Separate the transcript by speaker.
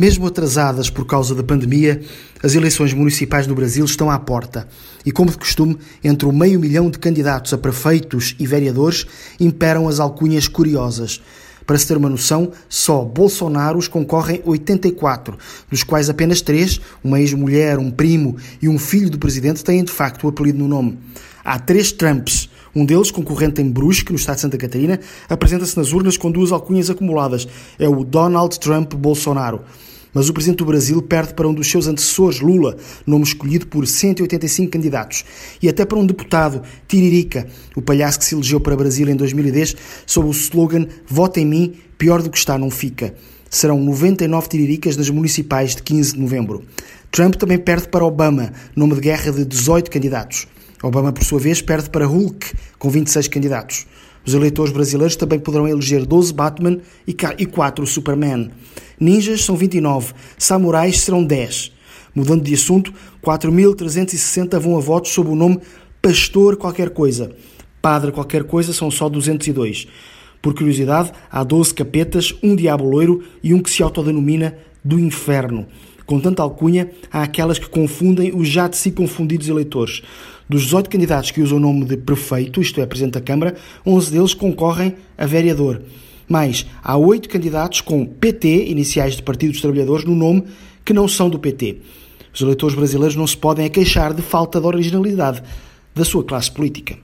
Speaker 1: Mesmo atrasadas por causa da pandemia, as eleições municipais no Brasil estão à porta. E, como de costume, entre o meio milhão de candidatos a prefeitos e vereadores imperam as alcunhas curiosas. Para se ter uma noção, só Bolsonaros concorrem 84, dos quais apenas três, uma ex-mulher, um primo e um filho do presidente, têm de facto o apelido no nome. Há três Trumps, um deles, concorrente em Brusque, no estado de Santa Catarina, apresenta-se nas urnas com duas alcunhas acumuladas. É o Donald Trump Bolsonaro. Mas o presidente do Brasil perde para um dos seus antecessores, Lula, nome escolhido por 185 candidatos, e até para um deputado, Tiririca, o palhaço que se elegeu para Brasil em 2010 sob o slogan Vota em mim, pior do que está não fica. Serão 99 tiriricas nas municipais de 15 de novembro. Trump também perde para Obama, nome de guerra de 18 candidatos. Obama, por sua vez, perde para Hulk, com 26 candidatos. Os eleitores brasileiros também poderão eleger 12 Batman e 4 Superman. Ninjas são 29, samurais serão 10. Mudando de assunto, 4.360 vão a votos sob o nome Pastor qualquer coisa. Padre qualquer coisa são só 202. Por curiosidade, há 12 capetas, um diabo loiro e um que se autodenomina do inferno. Com tanta alcunha, há aquelas que confundem os já de si confundidos eleitores. Dos 18 candidatos que usam o nome de prefeito, isto é, Presidente da Câmara, 11 deles concorrem a vereador. Mas há 8 candidatos com PT, iniciais de Partido dos Trabalhadores, no nome, que não são do PT. Os eleitores brasileiros não se podem queixar de falta de originalidade da sua classe política.